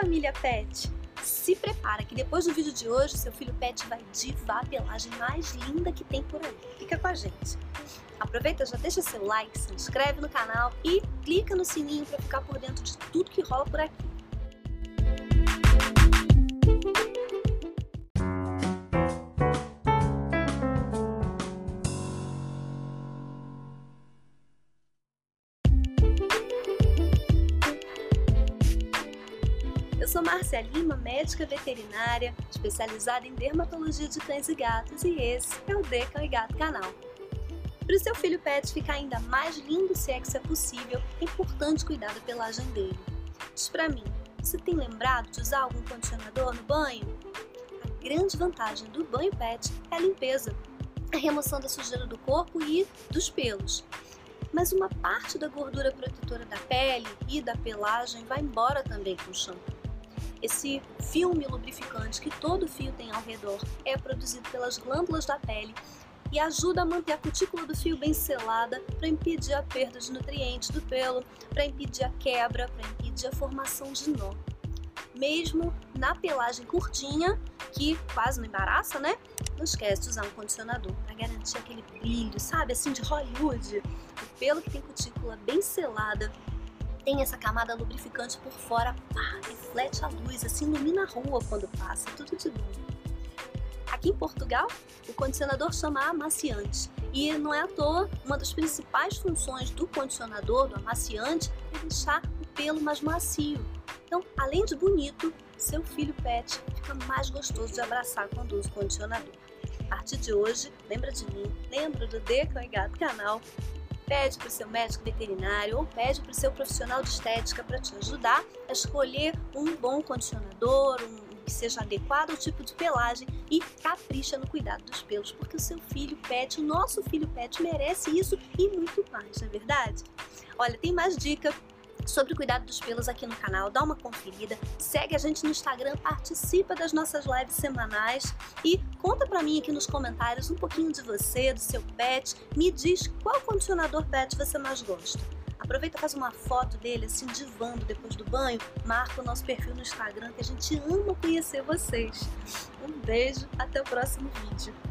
família pet? Se prepara que depois do vídeo de hoje, seu filho pet vai divar a pelagem mais linda que tem por aí. Fica com a gente. Aproveita, já deixa seu like, se inscreve no canal e clica no sininho para ficar por dentro de tudo que rola por aqui. Sou Márcia Lima, médica veterinária, especializada em dermatologia de cães e gatos, e esse é o De Cão e Gato canal. Para o seu filho pet ficar ainda mais lindo, se é que isso é possível, é importante cuidar da pelagem dele. Diz para mim, você tem lembrado de usar algum condicionador no banho? A grande vantagem do banho pet é a limpeza, a remoção da sujeira do corpo e dos pelos mas uma parte da gordura protetora da pele e da pelagem vai embora também com o shampoo. Esse filme lubrificante que todo fio tem ao redor é produzido pelas glândulas da pele e ajuda a manter a cutícula do fio bem selada para impedir a perda de nutrientes do pelo, para impedir a quebra, para impedir a formação de nó. Mesmo na pelagem curtinha, que quase não embaraça, né? Não esquece de usar um condicionador para garantir aquele brilho, sabe, assim de Hollywood. O pelo que tem cutícula bem selada tem essa camada lubrificante por fora, pá, reflete a luz, assim ilumina a rua quando passa, tudo de bom. Aqui em Portugal, o condicionador chama amaciante e não é à toa, uma das principais funções do condicionador, do amaciante, é deixar o pelo mais macio. Então, além de bonito, seu filho pet fica mais gostoso de abraçar quando usa o condicionador. A partir de hoje, lembra de mim, lembra do Deca e canal pede para o seu médico veterinário ou pede para o seu profissional de estética para te ajudar a escolher um bom condicionador, um que seja adequado ao tipo de pelagem e capricha no cuidado dos pelos, porque o seu filho pet, o nosso filho pet merece isso e muito mais, não é verdade? Olha, tem mais dica sobre o cuidado dos pelos aqui no canal. Dá uma conferida, segue a gente no Instagram, participa das nossas lives semanais e conta pra mim aqui nos comentários um pouquinho de você, do seu pet. Me diz qual condicionador pet você mais gosta. Aproveita e faz uma foto dele assim divando depois do banho, marca o nosso perfil no Instagram que a gente ama conhecer vocês. Um beijo, até o próximo vídeo.